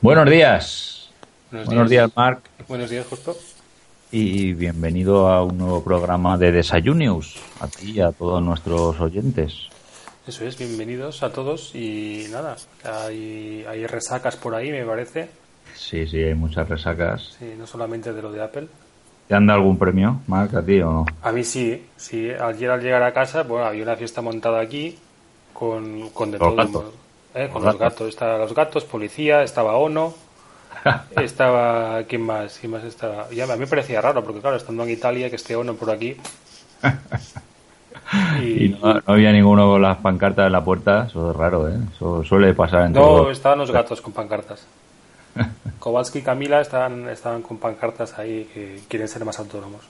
Buenos días. Buenos, días. Marc. Buenos días, Justo. Y bienvenido a un nuevo programa de Desayunios, a ti y a todos nuestros oyentes. Eso es, bienvenidos a todos y nada, hay, hay resacas por ahí, me parece. Sí, sí, hay muchas resacas. Sí, no solamente de lo de Apple. ¿Te han dado algún premio, Marc, a ti o no? A mí sí, sí. Ayer al llegar a casa, bueno, había una fiesta montada aquí con, con de Los todo. Gatos. ¿eh? Con Los los gatos. Estaban los gatos, policía, estaba Ono, estaba... ¿Quién más? ¿Quién más estaba? Ya a mí me parecía raro, porque claro, estando en Italia, que esté Ono por aquí... Y no, no había ninguno con las pancartas en la puerta, eso es raro, ¿eh? Eso suele pasar en No, todo. estaban los gatos con pancartas. Kowalski y Camila estaban, estaban con pancartas ahí que quieren ser más autónomos.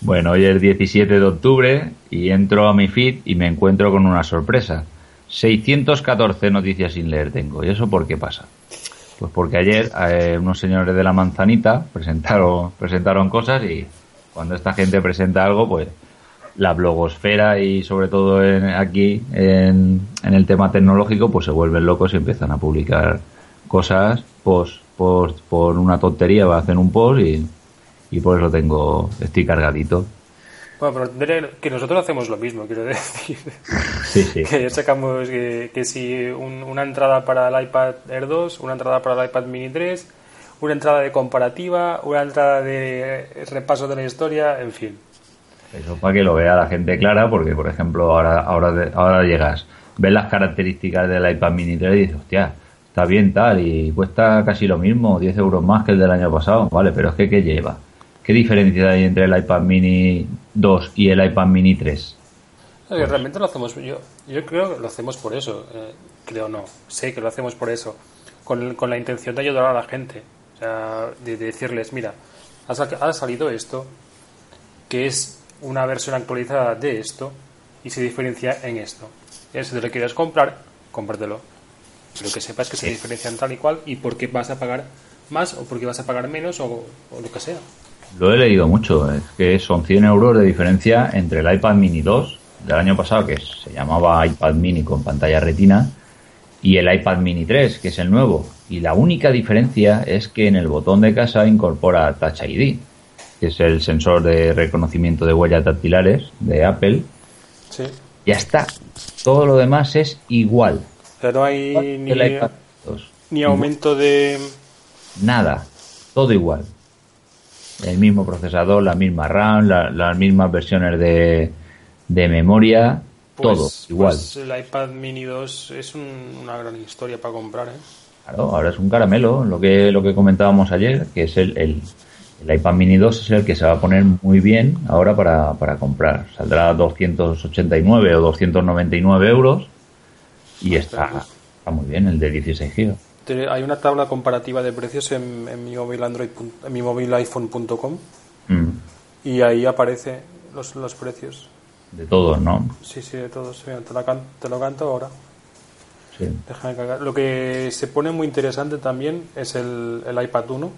Bueno, hoy es 17 de octubre y entro a mi feed y me encuentro con una sorpresa. 614 noticias sin leer tengo. ¿Y eso por qué pasa? Pues porque ayer eh, unos señores de la manzanita presentaron, presentaron cosas y cuando esta gente presenta algo, pues la blogosfera y sobre todo en- aquí en, en el tema tecnológico, pues se vuelven locos y empiezan a publicar cosas, post, post por una tontería, hacen un post y, y por eso tengo, estoy cargadito. Bueno, pero que nosotros hacemos lo mismo, quiero decir. Sí, sí. Que ya sacamos que, que si un- una entrada para el iPad Air 2, una entrada para el iPad Mini 3, una entrada de comparativa, una entrada de repaso de la historia, en fin. Eso para que lo vea la gente clara, porque por ejemplo ahora, ahora, ahora llegas, ves las características del iPad Mini 3 y dices, hostia, está bien tal y cuesta casi lo mismo, 10 euros más que el del año pasado, vale, pero es que ¿qué lleva? ¿Qué diferencia hay entre el iPad Mini 2 y el iPad Mini 3? Realmente lo hacemos, yo, yo creo que lo hacemos por eso, eh, creo no, sé que lo hacemos por eso, con, con la intención de ayudar a la gente, o sea, de, de decirles, mira, ha, sa- ha salido esto, que es una versión actualizada de esto, y se diferencia en esto. Y si te lo quieres comprar, cómpratelo. Pero que sepas que se diferencian tal y cual, y por qué vas a pagar más, o por qué vas a pagar menos, o, o lo que sea. Lo he leído mucho, es que son 100 euros de diferencia entre el iPad Mini 2 del año pasado, que se llamaba iPad Mini con pantalla retina, y el iPad Mini 3, que es el nuevo. Y la única diferencia es que en el botón de casa incorpora Touch ID, que es el sensor de reconocimiento de huellas dactilares de Apple. Sí. Ya está. Todo lo demás es igual. O sea, no hay ni, El iPad 2. ni aumento de... Nada. Todo igual. El mismo procesador, la misma RAM, la- las mismas versiones de, de memoria, Pues- todo igual. pues el iPad Mini 2 es un- una gran historia para comprar, ¿eh? Claro, ahora es un caramelo, lo que, lo que comentábamos ayer, que es el, el, el iPad Mini 2 es el que se va a poner muy bien ahora para, para comprar. Saldrá a 289 o 299 euros y está, está muy bien el de 16 GB. Hay una tabla comparativa de precios en, en mi móvil Android, en mi móvil iPhone.com Mm, y ahí aparece los, los precios. De todos, ¿no? Sí, sí, de todos. Mira, te, la can- te lo canto ahora. Sí. Déjame cargar. Lo que se pone muy interesante también es el, el iPad 1,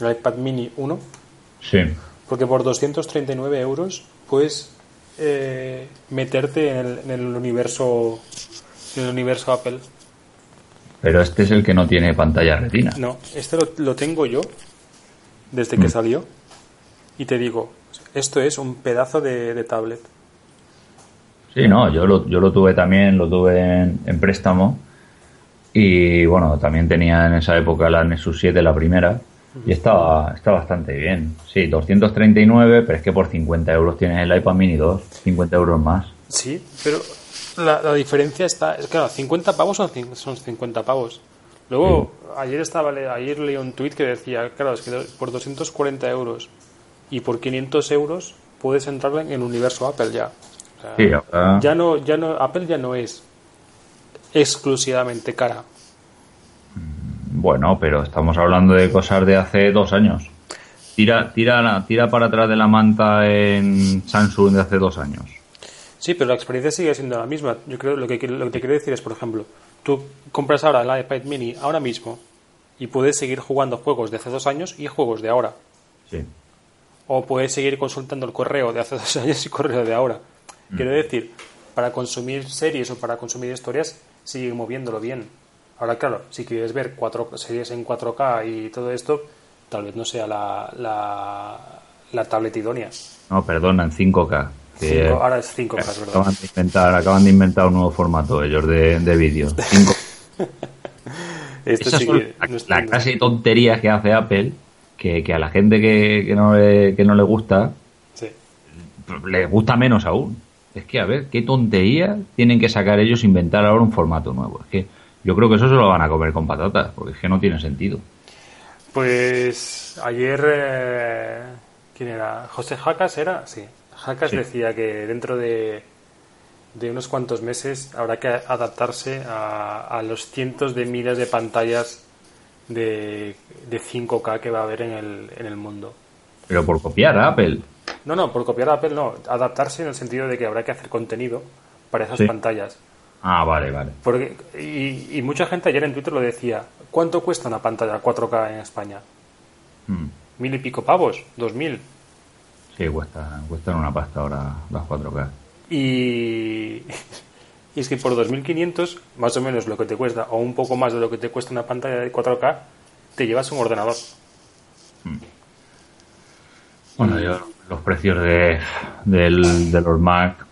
el iPad Mini 1, Sí. porque por 239 euros puedes eh, meterte en el, en el universo en el universo Apple. Pero este es el que no tiene pantalla retina. No, este lo, lo tengo yo desde que Mm. salió y te digo, esto es un pedazo de, de tablet. Sí, no, yo lo, yo lo tuve también, lo tuve en, en préstamo. Y bueno, también tenía en esa época la Nexus 7, la primera. Y estaba, está bastante bien. Sí, 239, pero es que por 50 euros tienes el iPad Mini 2, 50 euros más. Sí, pero la, la diferencia está, es claro, 50 pavos son, son 50 pavos. Luego, ayer estaba ayer leí un tweet que decía, claro, es que por 240 euros y por 500 euros puedes entrar en el universo Apple ya. O sea, Sí, ahora- ya no, ya no, Apple ya no es exclusivamente cara. Bueno, pero estamos hablando de cosas de hace dos años. Tira, tira, tira para atrás de la manta en Samsung de hace dos años. Sí, pero la experiencia sigue siendo la misma. Yo creo lo que lo que te quiero decir es, por ejemplo, tú compras ahora el iPad Mini ahora mismo y puedes seguir jugando juegos de hace dos años y juegos de ahora. Sí. O puedes seguir consultando el correo de hace dos años y correo de ahora. Quiero decir, para consumir series o para consumir historias, sigue moviéndolo bien. Ahora, claro, si quieres ver cuatro series en 4K y todo esto, tal vez no sea la, la, la tablet idónea. No, perdona, en 5K. que Cinco- ahora es 5K, es verdad. acaban, de inventar, acaban de inventar un nuevo formato ellos de, de vídeo. 5K. Esto Esas sí son que la, no es- la clase de tonterías que hace Apple que, que a la gente que, que no le, que no le gusta sí. le gusta menos aún. Es que, a ver, qué tontería tienen que sacar ellos inventar ahora un formato nuevo. Es que yo creo que eso se lo van a comer con patatas, porque es que no tiene sentido. Pues ayer, eh, ¿quién era? ¿José Jacas era? Sí. Jacas Sí. decía que dentro de, de unos cuantos meses habrá que adaptarse a, a los cientos de miles de pantallas de, de 5K que va a haber en el, en el mundo. Pero por copiar a Apple. No, no, por copiar a Apple no, adaptarse en el sentido de que habrá que hacer contenido para esas Sí. pantallas. Ah, vale, vale. Porque, y, y mucha gente ayer en Twitter lo decía, ¿cuánto cuesta una pantalla 4K en España? Mm. ¿Mil y pico pavos? ¿Dos mil? Sí, cuesta, cuestan una pasta ahora las 4K. Y, y es que por 2.500, más o menos lo que te cuesta, o un poco más de lo que te cuesta una pantalla de 4K, te llevas un ordenador. Bueno, yo los precios de, del- de los Mac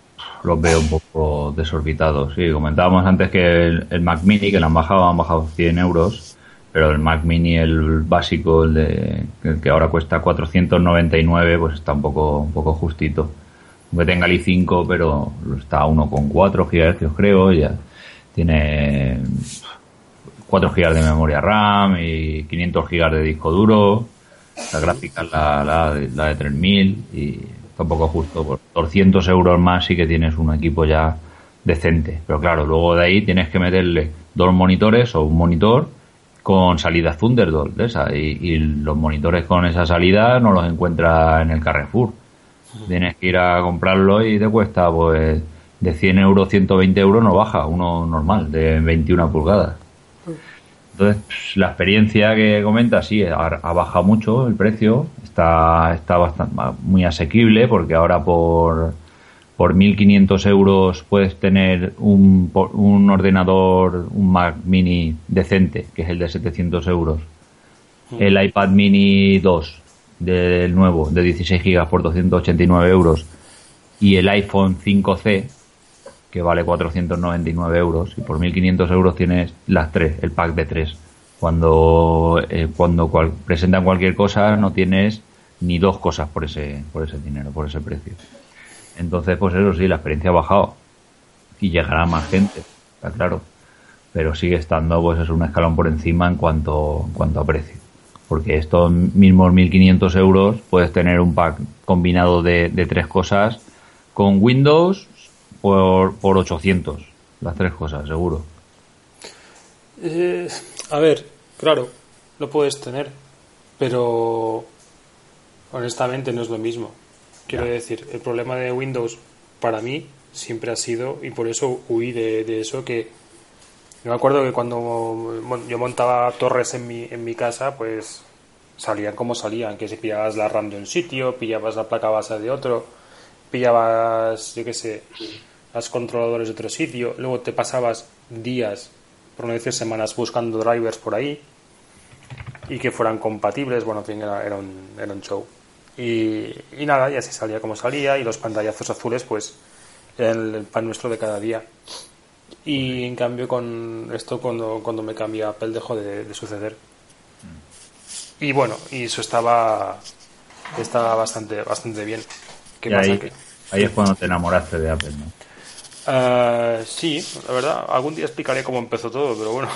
los veo un poco desorbitados. Sí, comentábamos antes que el, el Mac Mini, que lo han bajado, han bajado 100 euros, pero el Mac Mini, el básico, el, de, el que ahora cuesta 499, pues está un poco, un poco justito. Aunque tenga el i5, pero está a 1,4 GHz, creo, ya tiene 4 GB de memoria RAM y 500 GB de disco duro. La gráfica la, la, de- la de 3000 y está un poco justo. Por 200 euros más sí que tienes un equipo ya decente. Pero claro, luego de ahí tienes que meterle dos monitores o un monitor con salida Thunderbolt de esa. Y, y los monitores con esa salida no los encuentras en el Carrefour. Tienes que ir a comprarlo y te cuesta pues de 100 euros, 120 euros no baja, uno normal, de 21 pulgadas. Entonces, pues, la experiencia que comenta, sí, ha, ha bajado mucho el precio, está, está bastante, muy asequible porque ahora por, por 1.500 euros puedes tener un, un ordenador, un Mac mini decente, que es el de 700 euros. El iPad mini 2 del nuevo, de 16 gigas por 289 euros. Y el iPhone 5C, que vale 499 euros y por 1.500 euros tienes las tres, el pack de tres. Cuando eh, cuando cual- presentan cualquier cosa no tienes ni dos cosas por ese por ese dinero, por ese precio. Entonces, pues eso sí, la experiencia ha bajado y llegará más gente, está claro. Pero sigue estando, pues es un escalón por encima en cuanto, en cuanto a precio. Porque estos mismos 1.500 euros puedes tener un pack combinado de, de tres cosas con Windows por, por 800. Las tres cosas, seguro. Eh, a ver, claro, lo puedes tener, pero honestamente no es lo mismo. Quiero decir, el problema de Windows para mí siempre ha sido, y por eso huí de, de eso, que yo me acuerdo que cuando yo montaba torres en mi, en mi casa, pues salían como salían, que si pillabas la RAM de un sitio, pillabas la placa base de otro, pillabas, yo qué sé, los controladores de otro sitio, luego te pasabas días, por no decir semanas, buscando drivers por ahí y que fueran compatibles, bueno, en fin, era, era un, era un show. Y, y nada, y así salía como salía, y los pantallazos azules, pues, eran el, el pan nuestro de cada día. Y en cambio, con esto, cuando, cuando me cambia Apple, dejó de, de suceder. Y bueno, y eso estaba, estaba bastante, bastante bien. ¿Qué Y pasa? ahí, Que- ahí es cuando te enamoraste de Apple, ¿no? Ah, sí, la verdad, algún día explicaré cómo empezó todo, pero bueno.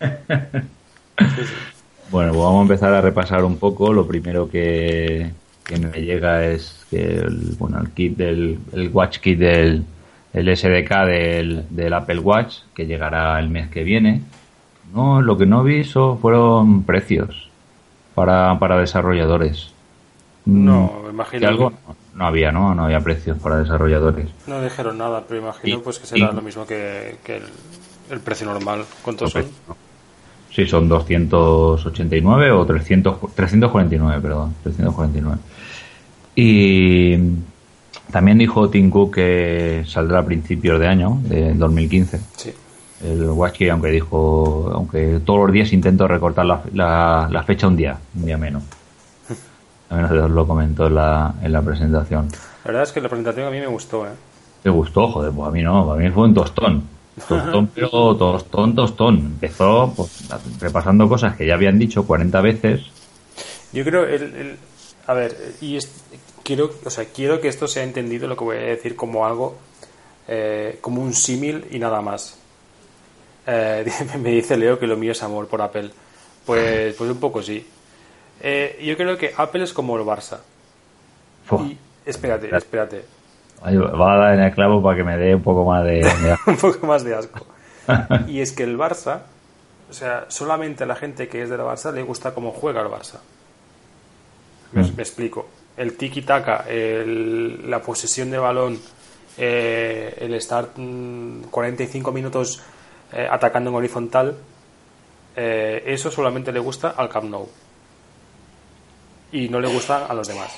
Bueno, pues vamos a empezar a repasar un poco. Lo primero que, que me llega es que el, bueno, el kit del el Watch Kit del el SDK del, del Apple Watch que llegará el mes que viene. No, lo que no vi so- fueron precios para, para desarrolladores. No, Mm, me imagino que algo no, no había, ¿no? No había precios para desarrolladores. No dijeron nada, pero imagino pues que será lo mismo que, que el, el precio normal. ¿Cuántos son? Sí, son 289 o 300, 349, perdón, 349. Y también dijo Tim Cook que saldrá a principios de año, de 2015. Sí. el Watchkey, aunque dijo, aunque todos los días intento recortar la, la, la fecha un día, un día menos. También lo comentó en la, en la presentación. La verdad es que la presentación a mí me gustó, ¿eh? ¿Te gustó? Joder, pues a mí no, a mí fue un tostón. Tostón, pero tostón, tostón. Empezó pues, repasando cosas que ya habían dicho 40 veces. Yo creo, el, el a ver, y es, quiero, o sea, quiero que esto sea entendido lo que voy a decir como algo, eh, como un símil y nada más. Eh, me dice Leo que lo mío es amor por Apple. Pues, pues un poco sí. Eh, yo creo que Apple es como el Barça. Y, espérate, espérate. Va a dar en el clavo para que me dé un poco más de, un poco más de asco. y es que el Barça, o sea, solamente a la gente que es de la Barça le gusta cómo juega el Barça. Me, me explico. El tiki-taka, la posesión de balón, eh, el estar mm, 45 minutos eh, atacando en horizontal, eh, eso solamente le gusta al Camp Nou. Y no le gusta a los demás.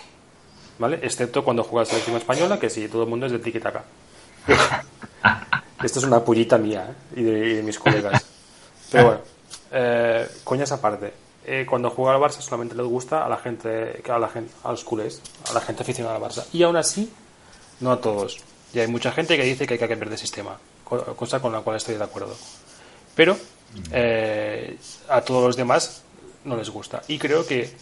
¿Vale? Excepto cuando juega la selección española, que sí, todo el mundo es de tiki-taka. Esto es una pullita mía ¿eh? y, de, y de mis colegas. Pero bueno, eh, coñas aparte. Eh, cuando juega al Barça solamente les gusta a la gente, a la gente, a los culés, a la gente aficionada al Barça. Y aún así, no a todos. Y hay mucha gente que dice que hay que cambiar de sistema, co- cosa con la cual estoy de acuerdo. Pero eh, a todos los demás no les gusta. Y creo que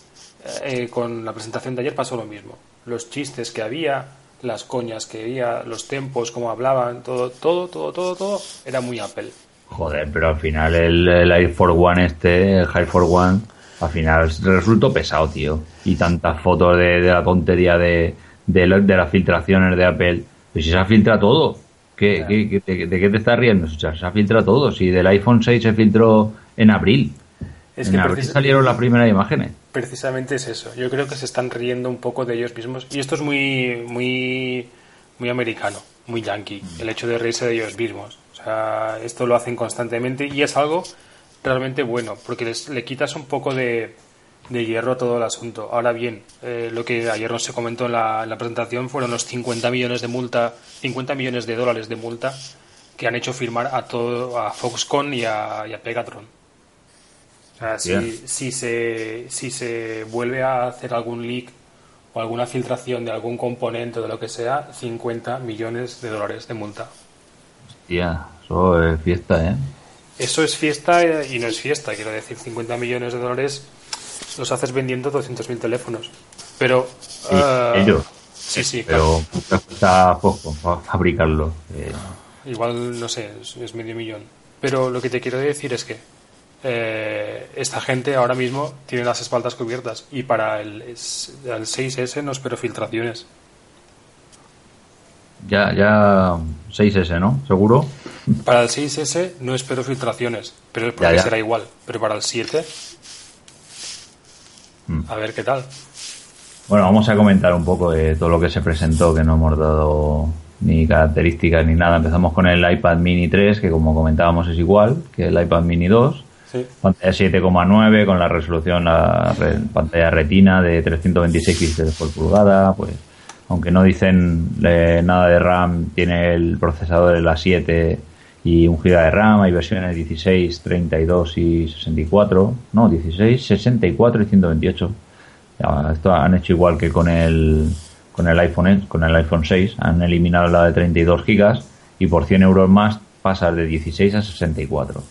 eh, con la presentación de ayer pasó lo mismo. Los chistes que había, las coñas que había, los tempos, cómo hablaban, todo, todo, todo, todo, todo, era muy Apple. Joder, pero al final el, el Air One este, el High for One, al final resultó pesado, tío. Y tantas fotos de, de la tontería de, de, las filtraciones de Apple. Pues si se ha filtrado todo. ¿Qué, qué- qué- de, de qué te estás riendo? O sea, se ha filtrado todo. Si del iPhone 6 se filtró en abril. Es que abril precis- salieron las primeras imágenes. Precisamente es eso. Yo creo que se están riendo un poco de ellos mismos. Y esto es muy, muy, muy americano, muy yankee. El hecho de reírse de ellos mismos. O sea, esto lo hacen constantemente y es algo realmente bueno, porque les, le quitas un poco de, de hierro a todo el asunto. Ahora bien, eh, lo que ayer no se comentó en la, en la presentación fueron los 50 millones de multa, 50 millones de dólares de multa que han hecho firmar a todo a Foxconn y a, y a Pegatron. Sea, si, si, se, si se vuelve a hacer algún leak o alguna filtración de algún componente o de lo que sea, 50 millones de dólares de multa. Tía, eso es fiesta, ¿eh? Eso es fiesta y no es fiesta, quiero decir, 50 millones de dólares los haces vendiendo 200.000 teléfonos. Pero... Sí, ah, ellos. Sí, sí, claro. Pero cuesta poco fabricarlo. Eh, Igual, no sé, es medio millón. Pero lo que te quiero decir es que eh, esta gente ahora mismo tiene las espaldas cubiertas y para el, el 6S no espero filtraciones. ya, ya 6S, ¿no? ¿Seguro? Para el 6S no espero filtraciones, pero es porque Ya, ya. será igual. Pero para el 7, Mm. a ver qué tal. Bueno, vamos a comentar un poco de todo lo que se presentó, que no hemos dado ni características ni nada. Empezamos con el iPad Mini 3, que como comentábamos es igual que el iPad Mini 2. Sí. Pantalla 7,9 con la resolución, la re- pantalla retina de 326 píxeles por pulgada. Pues, aunque no dicen eh, nada de RAM, tiene el procesador de la 7 y un GB de RAM. Hay versiones 16, 32 y 64. No, 16, 64 y 128. Ya, esto han hecho igual que con el con el iPhone X- con el iPhone 6 han eliminado la de 32 gigas y por 100 euros más pasas de 16 a 64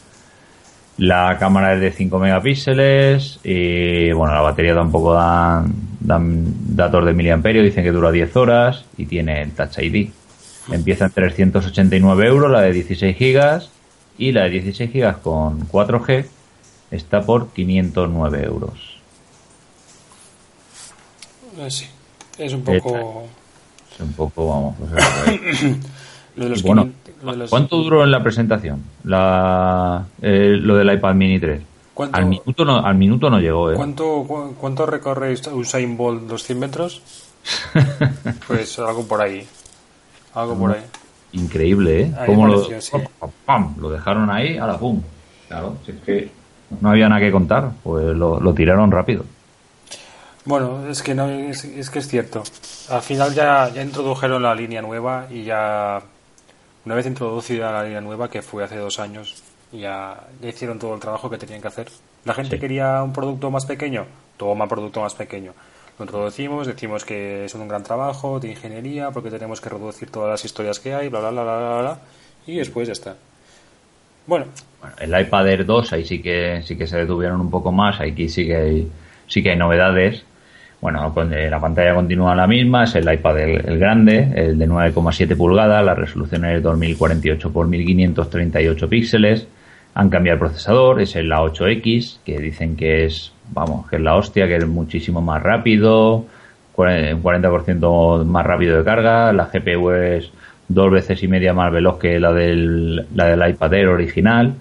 la cámara es de 5 megapíxeles y bueno la batería tampoco dan, dan datos de miliamperio dicen que dura 10 horas y tiene el Touch ID empieza en 389 euros la de 16 gigas y la de 16 gigas con 4G está por 509 euros Eh, sí. Es un poco... Es un poco, vamos. los y bueno, 500 lo de los- ¿cuánto duró en la presentación la, eh, lo del iPad Mini 3? ¿Cuánto- Al minuto no, al minuto no llegó, ¿eh? ¿Cuánto, cu- ¿Cuánto recorre Usain Bolt? ¿Los 100 metros? Pues algo por ahí. Algo por ahí. Increíble, ¿eh? Lo, pareció, sí. pam, pam, lo dejaron ahí, a la pum. Claro, si es que no había nada que contar, pues lo, lo tiraron rápido. Bueno, es que no es, es que es cierto. Al final ya, ya introdujeron la línea nueva y ya una vez introducida la línea nueva, que fue hace dos años, ya, ya hicieron todo el trabajo que tenían que hacer. La gente Sí. quería un producto más pequeño, toma producto más pequeño. Lo introducimos, decimos que es un gran trabajo de ingeniería porque tenemos que reducir todas las historias que hay, bla, bla, bla, bla, bla, bla, y después ya está. Bueno, Bueno, el iPad Air 2 ahí sí que sí que se detuvieron un poco más, aquí sí que hay, sí que hay novedades. Bueno, con- eh, la pantalla continúa la misma, es el iPad el, grande, el de 9,7 pulgadas, la resolución es 2048 por 1538 píxeles. Han cambiado el procesador, es el A8X, que dicen que es, vamos, que es la hostia, que es muchísimo más rápido, un 40% más rápido de carga, la GPU es dos veces y media más veloz que la del, la del iPad Air original.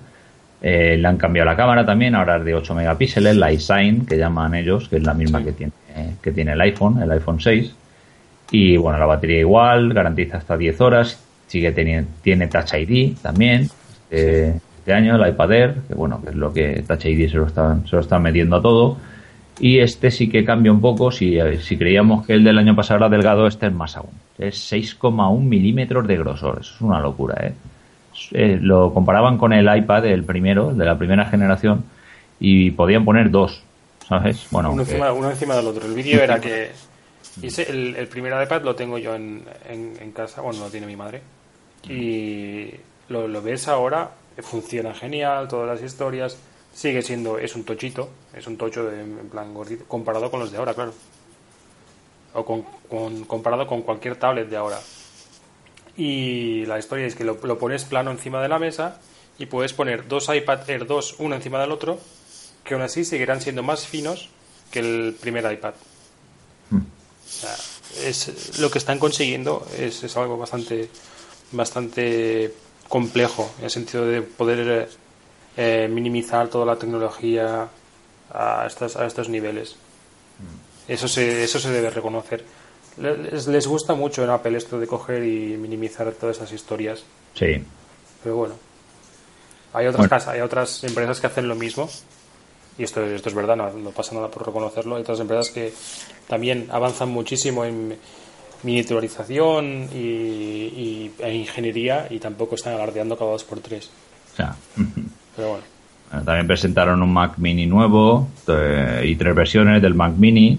Eh, le han cambiado la cámara también, ahora es de 8 megapíxeles, la iSign, que llaman ellos, que es la misma Sí. que tiene, que tiene el iPhone, el iPhone 6. Y bueno, la batería igual, garantiza hasta 10 horas, sigue teniendo, tiene Touch ID también, este, este año el iPad Air, que bueno, que es lo que Touch ID se lo están, se lo están metiendo a todo. Y este sí que cambia un poco, si, eh, si creíamos que el del año pasado era delgado, este es más aún. Es 6,1 milímetros de grosor, eso es una locura, ¿eh? Eh, lo comparaban con el iPad, el primero, de la primera generación, y podían poner dos, ¿sabes? Bueno, uno encima, uno encima del otro. El vídeo era que. Ese, el, el primer iPad lo tengo yo en, en, en casa, bueno, lo tiene mi madre. Y lo, lo ves ahora, funciona genial, todas las historias. Sigue siendo, es un tochito, es un tocho de- en plan gordito, comparado con los de ahora, claro. O con, con- comparado con cualquier tablet de ahora. Y la historia es que lo, lo pones plano encima de la mesa y puedes poner dos iPad Air 2 uno encima del otro, que aún así seguirán siendo más finos que el primer iPad. Hmm. O sea, es, lo que están consiguiendo es, es algo bastante, bastante complejo en el sentido de poder eh, minimizar toda la tecnología a estos, a estos niveles. Eso se, eso se debe reconocer. Les, les gusta mucho en Apple esto de coger y minimizar todas esas historias. sí, Pero bueno, hay otras, Bueno. casas, hay otras empresas que hacen lo mismo. Y esto, esto es verdad, no, no pasa nada por reconocerlo. Hay otras empresas que también avanzan muchísimo en miniaturización y, y- e ingeniería y tampoco están alardeando cada dos por tres. o sea, Pero bueno, Bueno, también presentaron un Mac Mini nuevo eh, y tres versiones del Mac Mini.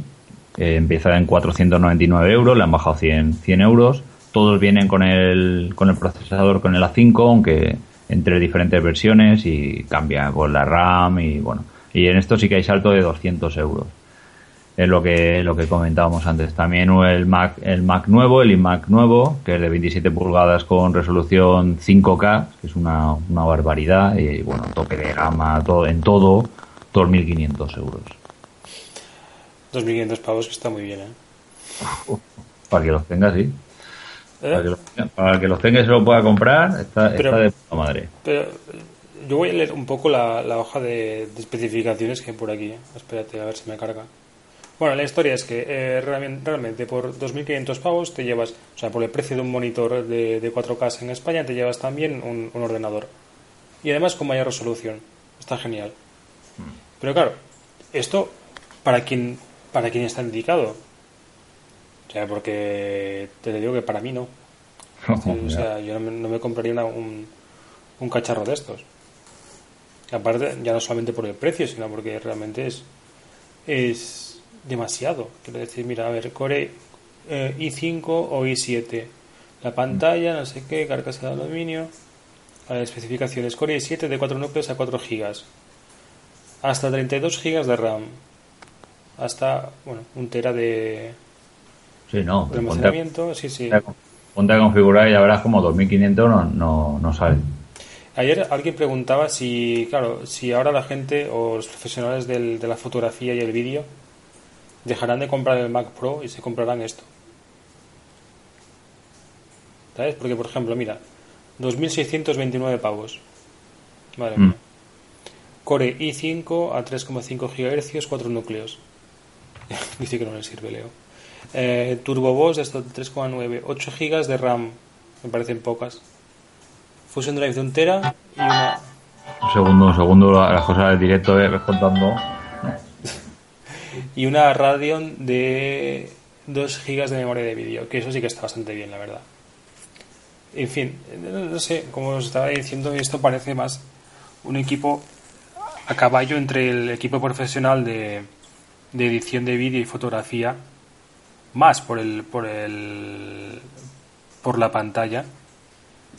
Eh, empieza en 499 euros, le han bajado 100, 100 euros. Todos vienen con el, con el procesador, con el A5, aunque entre diferentes versiones y cambia con la RAM y bueno. Y en esto sí que hay salto de 200 euros. Es lo que, lo que comentábamos antes. También el Mac, el Mac nuevo, el iMac nuevo, que es de 27 pulgadas con resolución 5K, que es una, una barbaridad. Y bueno, tope de gama, todo, en todo, 2.500 euros. 2.500 pavos que está muy bien, ¿eh? Para que los tenga, sí. ¿Eh? Para que los, tenga- para que los tenga y se lo pueda comprar, está, Pero- está de puta madre. Pero eh, yo voy a leer un poco la, la hoja de, de especificaciones que hay por aquí. ¿eh? Espérate, a ver si me carga. Bueno, la historia es que eh, realmente, realmente por 2.500 pavos te llevas, o sea, por el precio de un monitor de, de 4K en España, te llevas también un, un ordenador. Y además con mayor resolución. Está genial. Pero claro, esto, ¿para quién, para quién está indicado? O sea, porque te digo que para mí no. O sea, yo no me, no me compraría una- un, un cacharro de estos. Aparte, ya no solamente por el precio, sino porque realmente es, es demasiado. Quiero decir, mira, a ver, Core eh, i5 o i7. La pantalla, no sé qué, carcasa de aluminio. A ver, especificaciones. Core i7 de 4 núcleos a 4 gigas. Hasta 32 gigas de RAM. Hasta, bueno, un tera de, Sí, no. de Ponte almacenamiento. Sí, sí. ponte a configurar y ya verás como 2.500 no, no, no sale. Ayer alguien preguntaba si, claro, si ahora la gente o los profesionales del- de la fotografía y el vídeo dejarán de comprar el Mac Pro y se comprarán esto. ¿Sabes? Porque, por ejemplo, mira, 2.629 pavos. Madre Mm. Core i5 a 3,5 GHz, 4 núcleos. Dice que no le sirve, Leo. Eh, Turbo Boss de estos 3,9, 8 GB de RAM. Me parecen pocas. Fusion Drive de un tera y una, Un segundo, un segundo, las cosas del directo, eh, ves contando. y una Radeon de 2 GB de memoria de vídeo, que eso sí que está bastante bien, la verdad. En fin, no sé, como os estaba diciendo, esto parece más un equipo a caballo entre el equipo profesional de, de edición de vídeo y fotografía, más por el, por el por la pantalla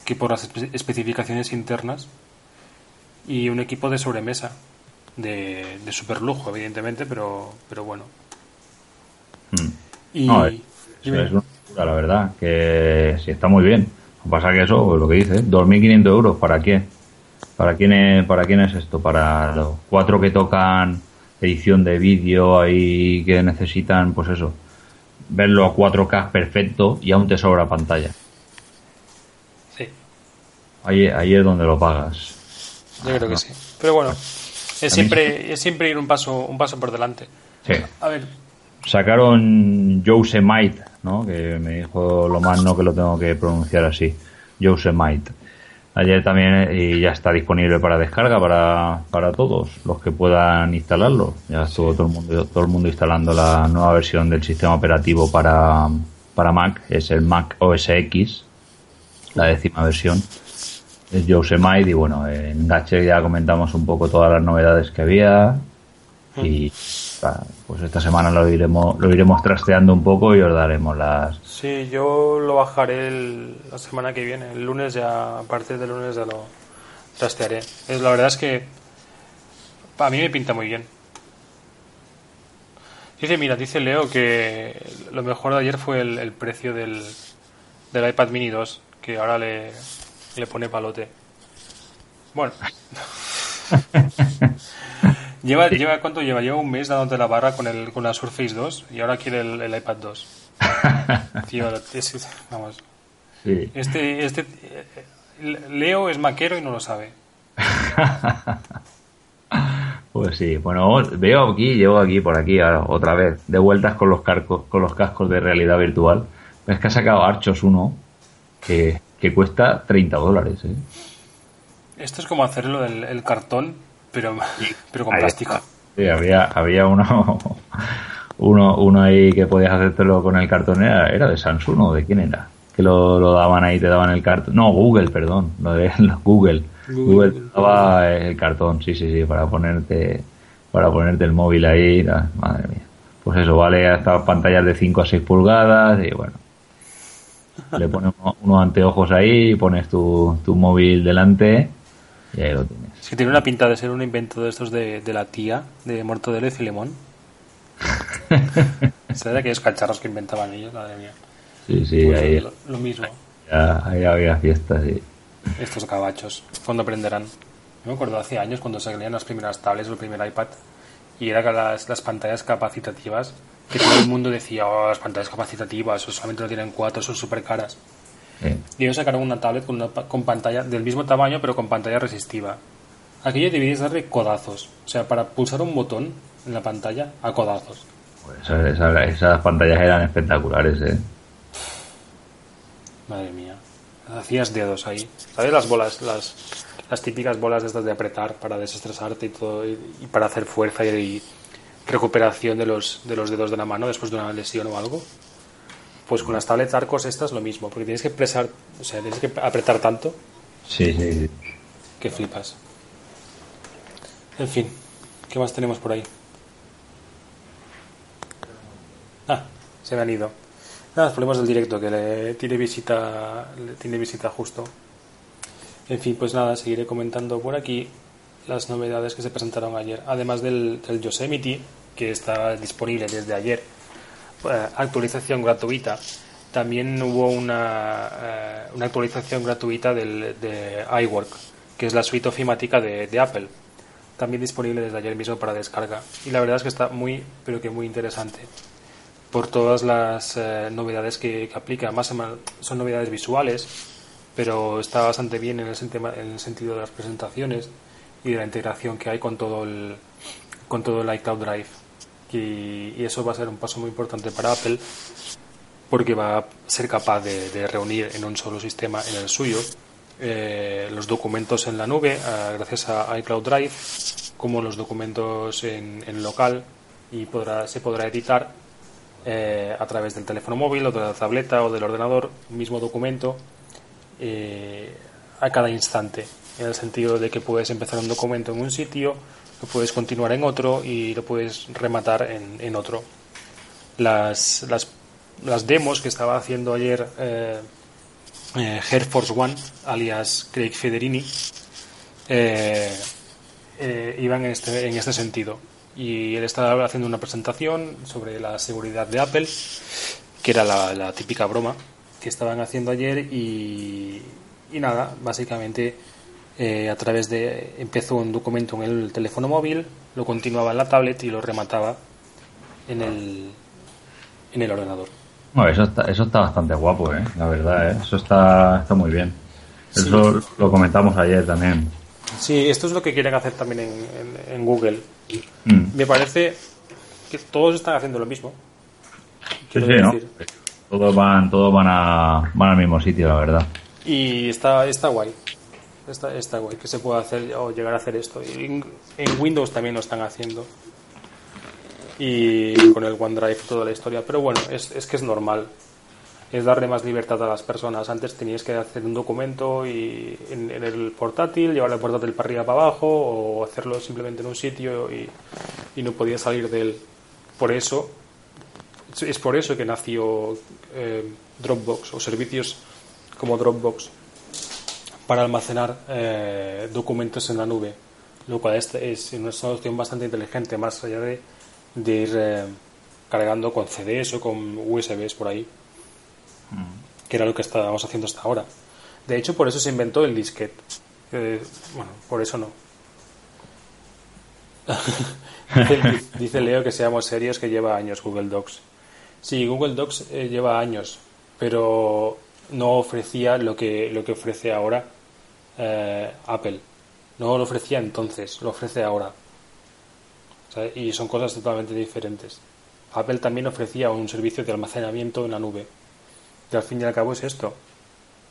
que por las especificaciones internas y un equipo de sobremesa de, de super lujo evidentemente pero pero bueno. Hmm. y es, una la verdad que sí está muy bien. Lo que pasa que eso pues lo que dice 2.500 euros para qué para quién es para quién es esto para los cuatro que tocan edición de vídeo ahí que necesitan pues eso verlo a 4K perfecto y aún te sobra pantalla. Sí. Ahí, ahí es donde lo pagas. Yo creo que sí. Pero bueno, es siempre, es siempre ir un paso, un paso por delante. Sí. A ver. Sacaron Yosemite, ¿no? Que me dijo lo más no que lo tengo que pronunciar así. Yosemite ayer también y ya está disponible para descarga para, para todos los que puedan instalarlo. Ya estuvo todo el mundo todo el mundo instalando la nueva versión del sistema operativo para, para Mac, es el Mac OS X, la décima versión. Es Yosemite y bueno, en Gatcher ya comentamos un poco todas las novedades que había y pues esta semana lo iremos lo iremos trasteando un poco y os daremos las sí yo lo bajaré la semana que viene el lunes ya a partir del lunes ya lo trastearé. Es la verdad es que a mí me pinta muy bien. Dice mira dice Leo que lo mejor de ayer fue el, precio del, del iPad Mini 2 que ahora le, le pone palote. Bueno Lleva, lleva, ¿Cuánto lleva? Lleva un mes dándote la barra con, el, con la Surface 2 y ahora quiere el, iPad 2. Tío, vamos. Este, este, Leo es maquero y no lo sabe. pues sí, bueno, veo aquí, llevo aquí por aquí ahora, otra vez, de vueltas con los, carcos, con los cascos de realidad virtual. Es que ha sacado Archos 1 que, que cuesta 30 dólares. ¿eh? Esto es como hacerlo del el cartón pero, pero con plástico. Sí, había, había uno, uno, uno ahí que podías hacértelo con el cartón, era, de Samsung o de quién era, que lo, lo daban ahí, te daban el cartón, no, Google, perdón, lo de Google. Google, daba el cartón, sí, sí, sí, para ponerte, para ponerte el móvil ahí, madre mía. Pues eso, vale hasta pantallas de 5 a 6 pulgadas y bueno, le pones unos anteojos ahí, pones tu, tu móvil delante y ahí lo tienes. Si tiene una pinta de ser un invento de estos de, la tía, de Mortadelo y Filemón. ¿Sabes de aquellos cacharros que inventaban ellos? Madre mía. Sí, sí, pues ahí. Lo, mismo. Ya, ahí había fiestas, sí. Estos cabachos, cuando aprenderán? me acuerdo hace años cuando salían las primeras tablets o el primer iPad y era que las, las pantallas capacitativas, que todo el mundo decía, oh, las pantallas capacitativas, solamente lo tienen cuatro, son súper caras. Y ellos sacaron una tablet con, una, con pantalla del mismo tamaño, pero con pantalla resistiva. Aquello deberías darle codazos. O sea, para pulsar un botón en la pantalla, a codazos. Pues esas, pantallas eran espectaculares, ¿eh? Madre mía. Hacías dedos ahí. ¿Sabes las bolas, las, las típicas bolas estas de apretar para desestresarte y todo, y, para hacer fuerza y, recuperación de los, de los dedos de la mano después de una lesión o algo? Pues con las tablets arcos estas lo mismo, porque tienes que presar, o sea, tienes que apretar tanto. Sí, sí, sí. Que flipas. En fin, ¿qué más tenemos por ahí? Ah, se me han ido. Nada, los problemas del directo, que le tiene visita, le tiene visita justo. En fin, pues nada, seguiré comentando por aquí las novedades que se presentaron ayer. Además del, Yosemite, que está disponible desde ayer, eh, actualización gratuita. También hubo una, eh, una actualización gratuita del, de iWork, que es la suite ofimática de, de Apple también disponible desde ayer mismo para descarga. Y la verdad es que está muy, pero que muy interesante por todas las eh, novedades que, aplica. Más son novedades visuales, pero está bastante bien en el, en el sentido de las presentaciones y de la integración que hay con todo el, con todo el iCloud Drive. Y, eso va a ser un paso muy importante para Apple porque va a ser capaz de, de reunir en un solo sistema, en el suyo, eh, los documentos en la nube eh, gracias a iCloud Drive como los documentos en, local y podrá, se podrá editar eh, a través del teléfono móvil o de la tableta o del ordenador mismo documento a cada instante, en el sentido de que puedes empezar un documento en un sitio, lo puedes continuar en otro y lo puedes rematar en, en otro. Las, las, las, demos que estaba haciendo ayer eh, Air Force One, alias Craig Federini, eh, eh, iban en este, en este sentido. Y él estaba haciendo una presentación sobre la seguridad de Apple, que era la, típica broma que estaban haciendo ayer y, y nada, básicamente a través de empezó un documento en el teléfono móvil, lo continuaba en la tablet y lo remataba en el en el ordenador. Bueno, eso está, eso está bastante guapo, ¿eh? la verdad, ¿eh? eso está, está muy bien. Eso sí. lo comentamos ayer también. Sí, esto es lo que quieren hacer también en, en, en Google. Mm. Me parece que todos están haciendo lo mismo. Sí, sí, ¿no? Todos van, todos van, a, van al mismo sitio, la verdad. Y está, está guay. Está, está guay que se pueda hacer o llegar a hacer esto. Y en, en Windows también lo están haciendo y con el OneDrive toda la historia. Pero bueno, es, es, que es normal. Es darle más libertad a las personas. Antes tenías que hacer un documento y en, el portátil, llevar el portátil para arriba para abajo o hacerlo simplemente en un sitio y, y no podías salir de él. Por eso, es por eso que nació eh, Dropbox o servicios como Dropbox para almacenar eh, documentos en la nube, lo cual es, es una solución bastante inteligente, más allá de de ir eh, cargando con CDs o con USBs por ahí, mm. que era lo que estábamos haciendo hasta ahora. De hecho, por eso se inventó el disquete. Eh, bueno, por eso no. dice, dice, Leo que seamos serios que lleva años Google Docs. Sí, Google Docs eh, lleva años, pero no ofrecía lo que, lo que ofrece ahora eh, Apple. No lo ofrecía entonces, lo ofrece ahora. Y son cosas totalmente diferentes. Apple también ofrecía un servicio de almacenamiento en la nube. Y al fin y al cabo es esto,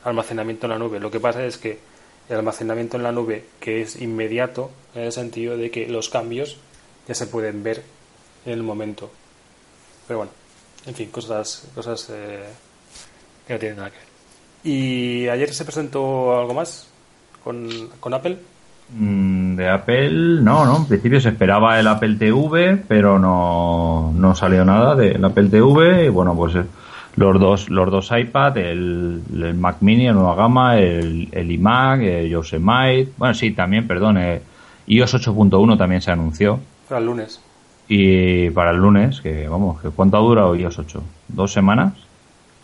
almacenamiento en la nube. Lo que pasa es que el almacenamiento en la nube, que es inmediato, en el sentido de que los cambios ya se pueden ver en el momento. Pero bueno, en fin, cosas, cosas eh, que no tienen nada que ver. ¿Y ayer se presentó algo más con, con Apple? Mm, de Apple, no, no. En principio se esperaba el Apple TV, pero no, no salió nada del Apple TV. Y bueno, pues eh, los dos, los dos iPad, el, el Mac Mini, la nueva gama, el, el iMac, el Yosemite. Bueno, sí, también, perdón, eh, iOS 8.1 también se anunció. Para el lunes. Y para el lunes, que vamos, que ¿cuánto ha durado iOS 8? ¿Dos semanas?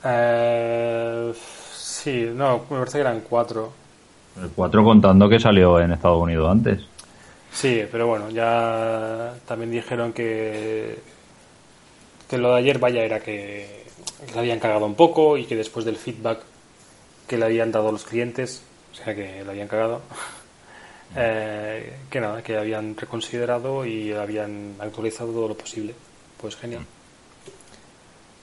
Eh, sí, no, me parece que eran cuatro. El 4 contando que salió en Estados Unidos antes. Sí, pero bueno, ya también dijeron que, que lo de ayer, vaya, era que, que le habían cagado un poco y que después del feedback que le habían dado los clientes, o sea que le habían cagado, eh, que nada, que habían reconsiderado y habían actualizado todo lo posible. Pues genial.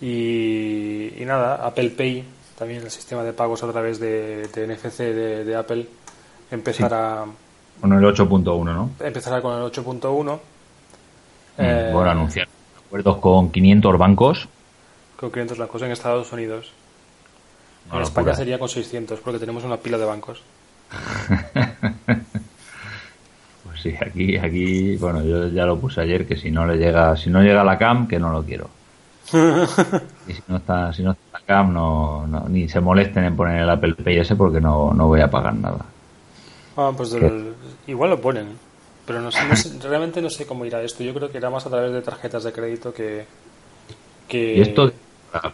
Y, y nada, Apple Pay también el sistema de pagos a través de, de NFC de, de, Apple empezará sí. con el 8.1 ¿no? empezará con el 8.1 mm, eh, bueno anunciar acuerdos con 500 bancos. Con 500 bancos en Estados Unidos. No, en España sería con 600 porque tenemos una pila de bancos. Pues sí aquí aquí bueno yo ya lo puse ayer que si no le llega si no llega la cam que no lo quiero y si no está si no está la cam no, no, ni se molesten en poner el Apple Pay ese porque no, no voy a pagar nada. Ah pues del, igual lo ponen pero no sé, no sé, realmente no sé cómo irá esto. Yo creo que irá más a través de tarjetas de crédito que, que... y esto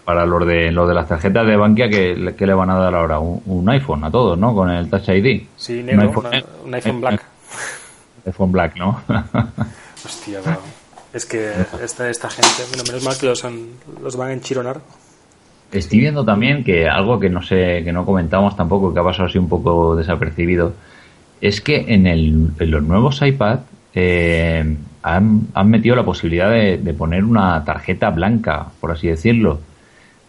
para los de los de las tarjetas de Bankia que, que le van a dar ahora un, un, iPhone a todos no con el Touch ID sí negro, un iPhone, una, un iPhone Black. iPhone Black no hostia wow. Es que esta, esta gente, bueno, menos mal que los, han, los van a enchironar. Estoy viendo también que algo que no sé, que no comentamos tampoco, que ha pasado así un poco desapercibido, es que en, el, en los nuevos iPad eh, han, han, metido la posibilidad de, de, poner una tarjeta blanca, por así decirlo,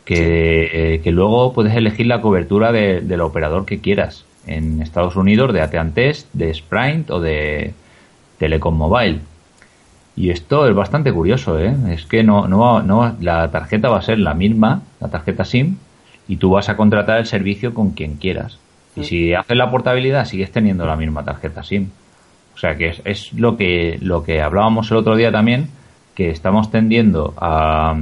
que, sí. eh, que luego puedes elegir la cobertura de, del operador que quieras. En Estados Unidos de AT&T, de Sprint o de Telecom Mobile y esto es bastante curioso, ¿eh? Es que no, no, no, la tarjeta va a ser la misma, la tarjeta SIM, y tú vas a contratar el servicio con quien quieras. Y si haces la portabilidad, sigues teniendo la misma tarjeta SIM. O sea que es, es lo que lo que hablábamos el otro día también, que estamos tendiendo a,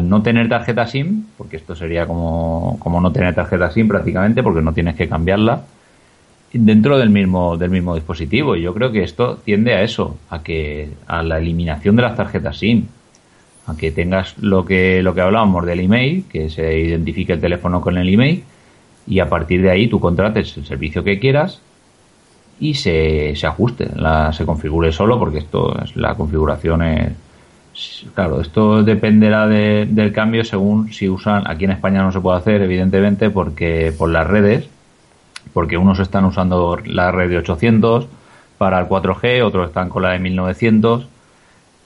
no tener tarjeta SIM, porque esto sería como, como no tener tarjeta SIM prácticamente, porque no tienes que cambiarla dentro del mismo del mismo dispositivo. Y yo creo que esto tiende a eso, a que a la eliminación de las tarjetas SIM, a que tengas lo que lo que hablábamos del email, que se identifique el teléfono con el email y a partir de ahí tú contrates el servicio que quieras y se, se ajuste, la, se configure solo porque esto es la configuración es claro, esto dependerá del cambio según si usan, aquí en España no se puede hacer, evidentemente, porque por las redes, porque unos están usando la red de 800 para el 4G, otros están con la de 1900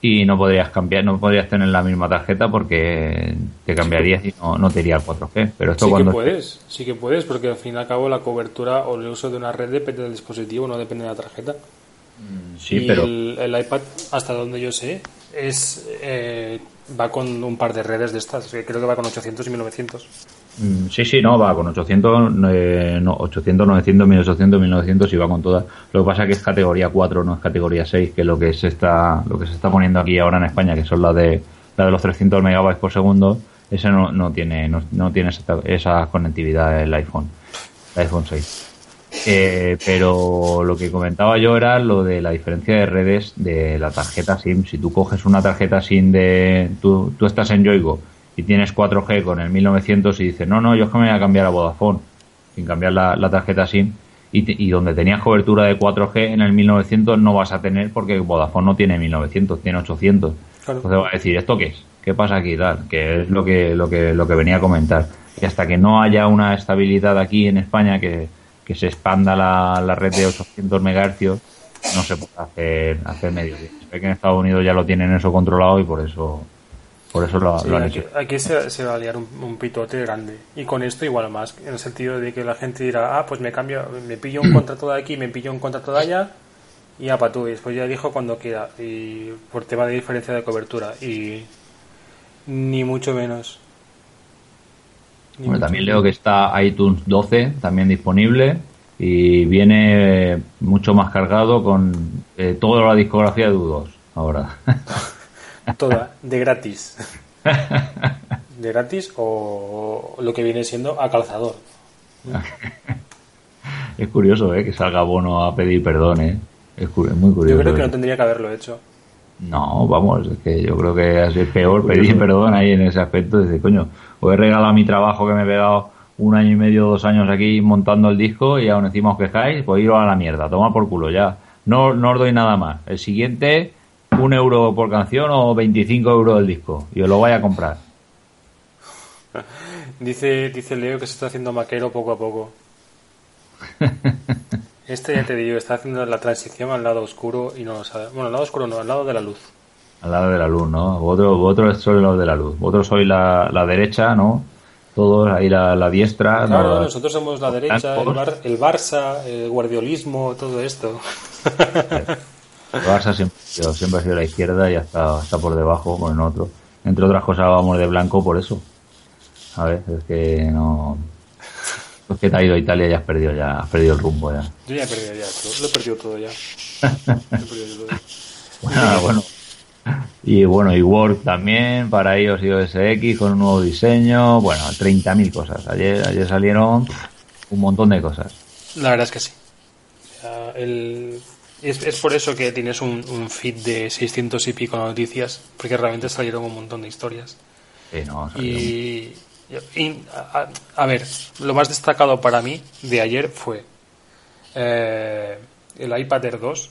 y no podrías cambiar, no podrías tener la misma tarjeta porque te cambiarías y no, te iría al 4G. Pero esto sí cuando que puedes, sí que puedes, porque al fin y al cabo la cobertura o el uso de una red depende del dispositivo, no depende de la tarjeta. Mm, sí, pero el, el iPad, hasta donde yo sé, es eh, va con un par de redes de estas. Creo que va con 800 y 1900. Mm, sí, sí, no, va con 800, eh, no, 800, 900, 1800, 1900 y va con todas. Lo que pasa es que es categoría 4, no es categoría 6, que lo que se está, lo que se está poniendo aquí ahora en España, que son las de, la de los 300 megabytes por segundo. Ese no, no tiene, no, no tiene esa, esa conectividad el iPhone, el iPhone 6. Eh, pero lo que comentaba yo era lo de la diferencia de redes de la tarjeta SIM. Si tú coges una tarjeta SIM de. Tú, tú estás en Yoigo y tienes 4G con el 1900 y dices, no, no, yo es que me voy a cambiar a Vodafone sin cambiar la, la tarjeta SIM. Y, y, donde tenías cobertura de 4G en el 1900 no vas a tener porque Vodafone no tiene 1900, tiene 800. Entonces va a decir, ¿esto qué es? ¿Qué pasa aquí? Tal, que es lo que, lo que, lo que venía a comentar. Y hasta que no haya una estabilidad aquí en España que que se expanda la, la red de 800 MHz, no se puede hacer, hacer medio. Se ve que en Estados Unidos ya lo tienen eso controlado y por eso por eso lo, han aquí, hecho. Aquí se, va a liar un, pitote grande. Y con esto igual más, en el sentido de que la gente dirá, ah, pues me cambio, me pillo un contrato de aquí, me pillo un contrato de allá, y ya para tú. Y después ya dijo cuando quiera. Y por tema de diferencia de cobertura. Y ni mucho menos. Bueno, también leo que está iTunes 12 también disponible y viene mucho más cargado con eh, toda la discografía de U2 ahora. Toda, de gratis. De gratis o lo que viene siendo a calzador. Es curioso ¿eh? que salga Bono a pedir perdón. ¿eh? Es, muy curioso. Yo creo que no tendría que haberlo hecho. No, vamos, es que yo creo que es peor pedir perdón ahí en ese aspecto. Dice, coño, os he regalado mi trabajo que me he pegado un año y medio, dos años aquí montando el disco y aún encima os quejáis, pues iros a la mierda, toma por culo ya. No, no os doy nada más. El siguiente, un euro por canción o 25 euros el disco y os lo voy a comprar. Dice, dice Leo que se está haciendo maquero poco a poco. Este ya te digo, está haciendo la transición al lado oscuro y no lo sabe. Bueno, al lado oscuro no, al lado de la luz. Al lado de la luz, ¿no? Vosotros, vosotros sois los de la luz. Vosotros sois la, la derecha, ¿no? Todos ahí la, la diestra. Claro, nosotros somos la derecha, el, el, Barça, el guardiоlismo, todo esto. El Barça siempre, siempre ha sido la izquierda y hasta, está por debajo con el otro. Entre otras cosas vamos de blanco por eso. A ver, es que no pues que te ha ido a Italia y has perdido ya, has perdido el rumbo ya. Yo ya he perdido ya, lo he perdido todo ya. bueno, bueno. Y bueno, y Word también para iOS y OS X con un nuevo diseño. Bueno, 30.000 cosas. Ayer, ayer salieron un montón de cosas. La verdad es que sí. el, es, es, por eso que tienes un, un, feed de 600 y pico noticias, porque realmente salieron un montón de historias. Sí, no, y, a, ver, lo más destacado para mí de ayer fue eh, el iPad Air 2.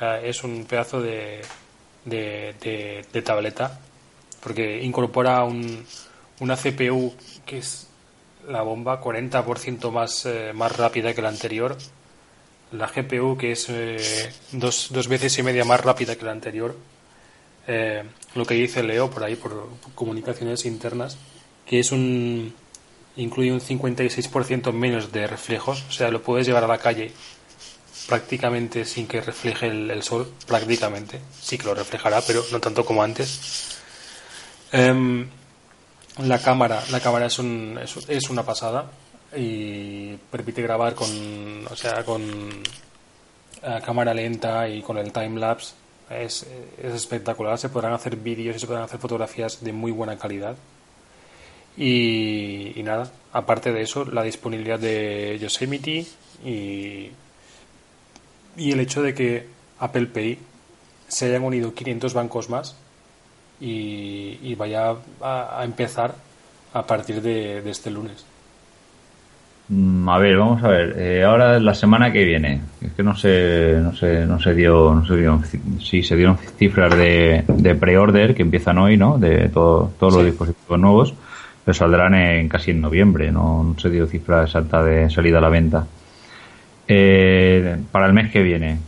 Eh, es un pedazo de, de, de, tableta porque incorpora un, una CPU que es la bomba 40% más, eh, más rápida que la anterior. La GPU que es dos, dos veces y media más rápida que la anterior. lo que dice Leo por ahí, por comunicaciones internas que es un incluye un 56% menos de reflejos, o sea, lo puedes llevar a la calle prácticamente sin que refleje el, sol, prácticamente, sí que lo reflejará, pero no tanto como antes. Em, la cámara, la cámara es, un, es, una pasada. Y permite grabar con, o sea, con eh, cámara lenta y con el time lapse. Es, es espectacular. Se podrán hacer vídeos y se podrán hacer fotografías de muy buena calidad. Y, nada, aparte de eso, la disponibilidad de Yosemite y, y el hecho de que Apple Pay se hayan unido 500 bancos más y, vaya a, a empezar a partir de este lunes. Mm, A ver, vamos a ver. Eh, ahora la semana que viene, es que no sé, no sé, no se dio, no se dio, sí se dieron cifras de, de pre-order que empiezan hoy, ¿no? De todo, todos los dispositivos nuevos, pero saldrán en casi en noviembre, no, no se dio cifra exacta de salida a la venta. Eh, para el mes que viene,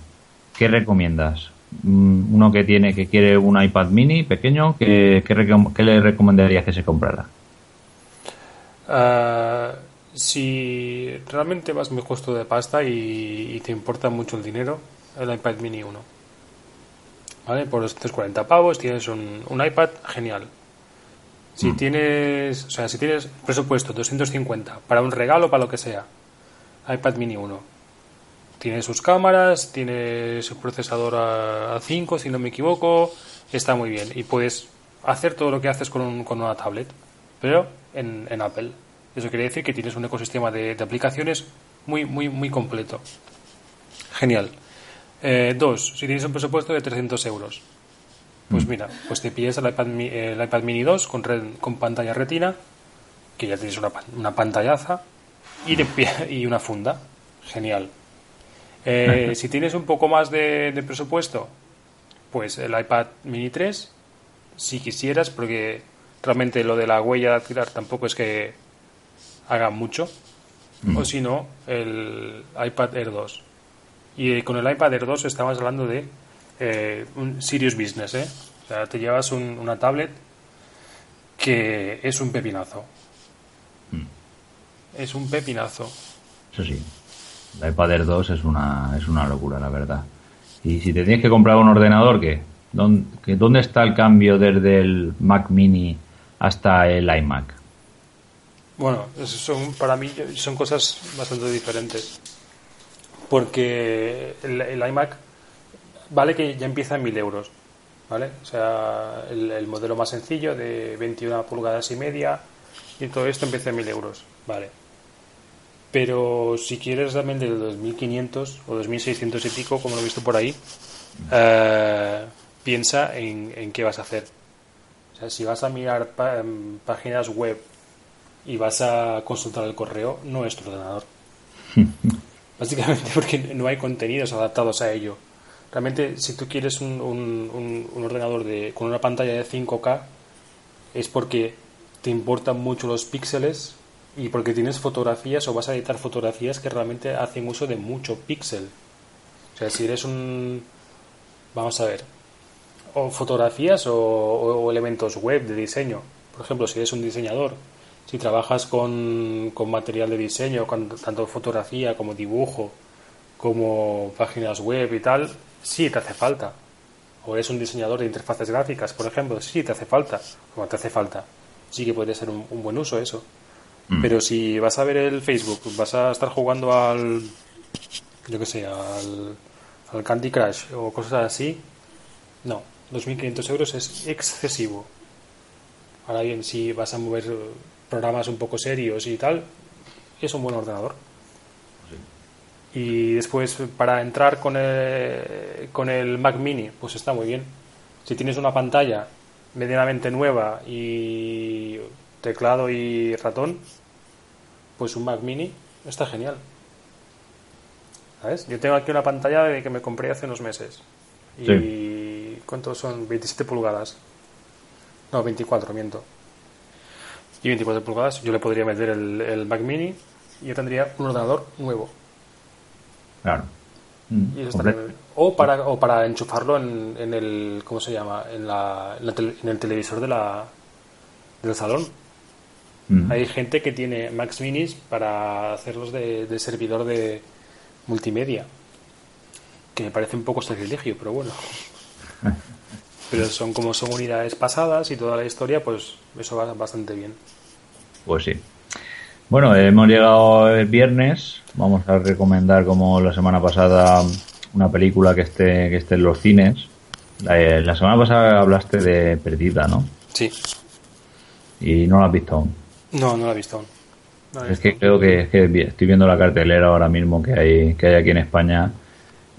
¿qué recomiendas? Mm, Uno que tiene, que quiere un iPad mini pequeño, ¿qué, qué, qué le recomendarías que se comprara? Ah, si realmente vas muy justo de pasta y, y te importa mucho el dinero, el iPad mini 1. ¿Vale? Por 240 pavos tienes un, un iPad genial. Si tienes, o sea, si tienes presupuesto 250 para un regalo, para lo que sea, iPad mini 1. Tiene sus cámaras, tiene su procesador a, a 5, si no me equivoco, está muy bien. Y puedes hacer todo lo que haces con, un- con una tablet, pero en, en Apple. Eso quiere decir que tienes un ecosistema de, de aplicaciones muy, muy, muy completo. Genial. Eh, dos, si tienes un presupuesto de 300 euros, pues mira, pues te pillas el iPad, el iPad mini 2 con, red- con pantalla retina, que ya tienes una, una pantallaza, y, y una funda. Genial. Eh, si tienes un poco más de, de presupuesto, pues el iPad mini 3, si quisieras, porque realmente lo de la huella dactilar tampoco es que haga mucho. O si no, el iPad Air 2. Y eh, con el iPad Air 2 estamos hablando de eh, un serious business, ¿eh? O sea, te llevas un- una tablet que es un pepinazo. Es un pepinazo. Eso sí, la iPad Air 2 es una, es una locura, la verdad. Y si te tienes que comprar un ordenador, ¿qué? ¿Dónde, que- ¿Dónde está el cambio desde el Mac Mini hasta el iMac? Bueno, son, para mí son cosas bastante diferentes. Porque el, iMac vale que ya empieza en 1000 euros. ¿Vale? O sea, el, el modelo más sencillo de 21 pulgadas y media y todo esto empieza en 1000 euros. Vale. Pero si quieres realmente de 2500 o 2600 y pico, como lo he visto por ahí, eh, piensa en, en qué vas a hacer. O sea, si vas a mirar pa- em, páginas web y vas a consultar el correo, no es tu ordenador. Básicamente porque no hay contenidos adaptados a ello. Realmente, si tú quieres un, un- ordenador de, con una pantalla de 5K, es porque te importan mucho los píxeles y porque tienes fotografías o vas a editar fotografías que realmente hacen uso de mucho píxel. O sea, si eres un... Vamos a ver. O fotografías o, o- o elementos web de diseño. Por ejemplo, si eres un diseñador, si trabajas con, con material de diseño, con tanto fotografía como dibujo, como páginas web y tal, sí te hace falta. O eres un diseñador de interfaces gráficas, por ejemplo, sí te hace falta. Como te hace falta. Sí que puede ser un, un buen uso eso. Pero si vas a ver el Facebook, vas a estar jugando al, yo qué sé, al, al Candy Crush o cosas así, no, 2.500 euros es excesivo. Ahora bien, si vas a mover programas un poco serios y tal, es un buen ordenador. Y después, para entrar con el, con el Mac Mini, pues está muy bien. Si tienes una pantalla medianamente nueva y teclado y ratón, pues un Mac Mini está genial. ¿Sabes? Yo tengo aquí una pantalla de que me compré hace unos meses. Y ¿cuántos son? 27 pulgadas. No, 24, miento. Y 24 pulgadas, yo le podría meter el, el Mac Mini y yo tendría un ordenador nuevo. Claro. Y eso bien. O para, o para enchufarlo en, en el, ¿cómo se llama? En, la, en, la tele- en el televisor de la, del salón. Mm. Hay gente que tiene Macs Minis para hacerlos de, de servidor de multimedia. Que me parece un poco sacrilegio, pero bueno. Pero son como son unidades pasadas y toda la historia, pues eso va bastante bien. Pues sí. Bueno, hemos llegado el viernes. Vamos a recomendar, como la semana pasada, una película que esté, que esté en los cines. La, eh, la semana pasada hablaste de Perdida, ¿no? Sí. Y no la has visto aún. No, no la he visto aún. No Es que creo que, es que estoy viendo la cartelera ahora mismo que hay, que hay aquí en España.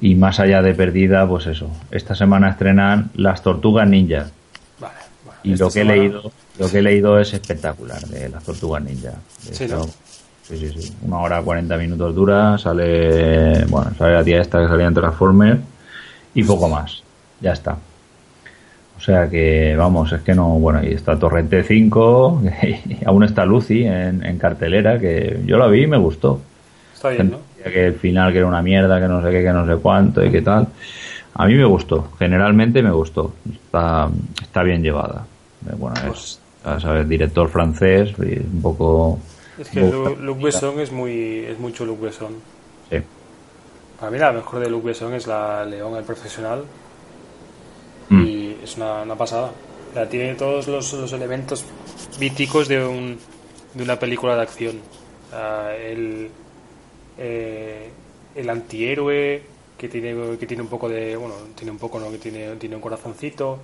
Y más allá de Perdida, pues eso. Esta semana estrenan Las Tortugas Ninja. Vale. bueno, Y lo que he leído, lo que he leído es espectacular de las tortugas ninja. Sí, sí, sí, sí. Una hora 40 minutos dura, sale, bueno, sale la tía esta que salía en Transformers y poco más. Ya está. O sea que, vamos, es que no, bueno, y está Torrente 5, y aún está Lucy en, en cartelera, que yo la vi y me gustó. Está bien, ¿no? Decía que el final que era una mierda, que no sé qué, que no sé cuánto y qué tal. A mí me gustó, generalmente me gustó. Está, está bien llevada. Eh, Bueno, Pues- es, ya sabes, director francés un poco... Es que Luc Besson es muy es mucho Luc Besson. Sí. Para mí la mejor de Luc Besson es la León, el profesional. Mm. Y es una, una pasada. O sea, tiene todos los, los elementos míticos de, un, de una película de acción. El, eh, el antihéroe que tiene, que tiene un poco de... Bueno, tiene un poco, ¿no? Que tiene, tiene un corazoncito.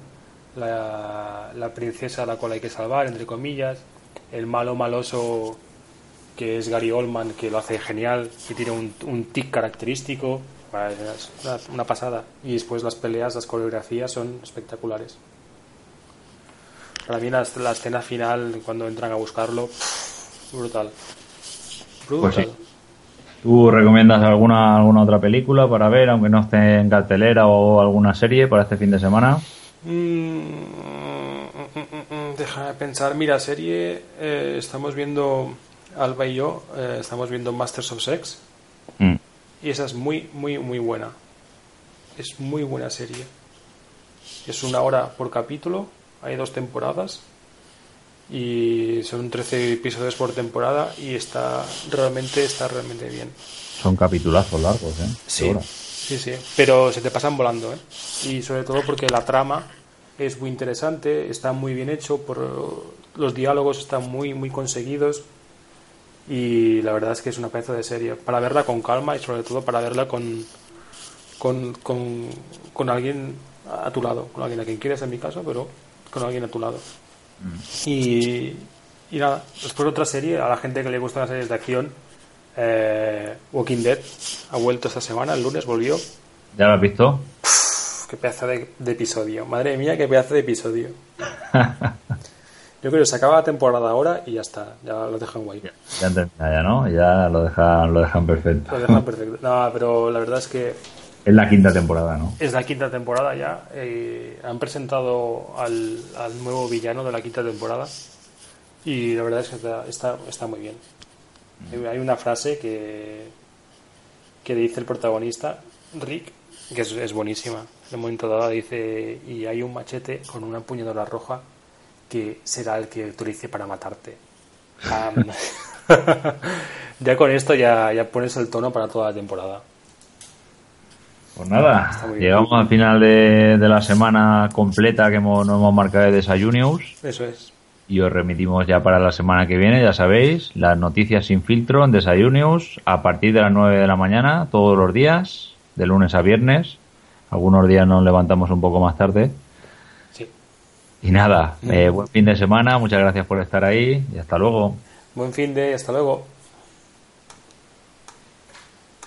La, la princesa a la cual hay que salvar, entre comillas. El malo maloso que es Gary Oldman, que lo hace genial, que tiene un, un tic característico. Es una, una pasada. Y después las peleas, las coreografías son espectaculares. Para mí la, la escena final, cuando entran a buscarlo, brutal. Brutal. Pues sí. ¿Tú recomiendas alguna, alguna otra película para ver, aunque no esté en cartelera o alguna serie para este fin de semana? Mm, mm, mm, mm, Déjame pensar. Mira, serie, eh, estamos viendo, Alba y yo, eh, estamos viendo Masters of Sex. Mm. Y esa es muy, muy, muy buena. Es muy buena serie. Es una hora por capítulo. Hay dos temporadas. Y son 13 episodios por temporada. Y está realmente, está realmente bien. Son capitulazos largos, ¿eh? Sí, sí, sí. Pero se te pasan volando, ¿eh? Y sobre todo porque la trama es muy interesante, está muy bien hecho, por, los diálogos están muy, muy conseguidos. Y la verdad es que es una pedazo de serie. Para verla con calma y sobre todo para verla con, con, con, con alguien a tu lado. Con alguien a quien quieres en mi caso, pero con alguien a tu lado. Y, y nada, después otra serie, a la gente que le gustan las series de acción, eh, Walking Dead ha vuelto esta semana, el lunes volvió. ¿Ya lo has visto? Uf, qué pedazo de, de episodio, madre mía, qué pedazo de episodio. Yo creo que se acaba la temporada ahora y ya está, ya lo dejan guay. Ya termina ya, ¿no? Ya lo dejan, lo dejan perfecto. Lo dejan perfecto. No, pero la verdad es que Es la quinta temporada, ¿no? es la quinta temporada ya. eh, han presentado al, al nuevo villano de la quinta temporada y la verdad es que está, está, está muy bien. Hay- Hay una frase que, que dice el protagonista, Rick, que es, es buenísima. En un momento dado dice, y hay un machete con una empuñadura roja que será el que utilice para matarte. Ya con esto ya, ya pones el tono para toda la temporada. Pues nada, llegamos al final de, de la semana completa que hemos, nos hemos marcado de Desayunius Eso es. y os remitimos ya para la semana que viene, ya sabéis, las noticias sin filtro en Desayunius a partir de las 9 de la mañana, todos los días, de lunes a viernes. Algunos días nos levantamos un poco más tarde. Sí. Y nada, eh, buen fin de semana, muchas gracias por estar ahí y hasta luego. Buen fin de, hasta luego.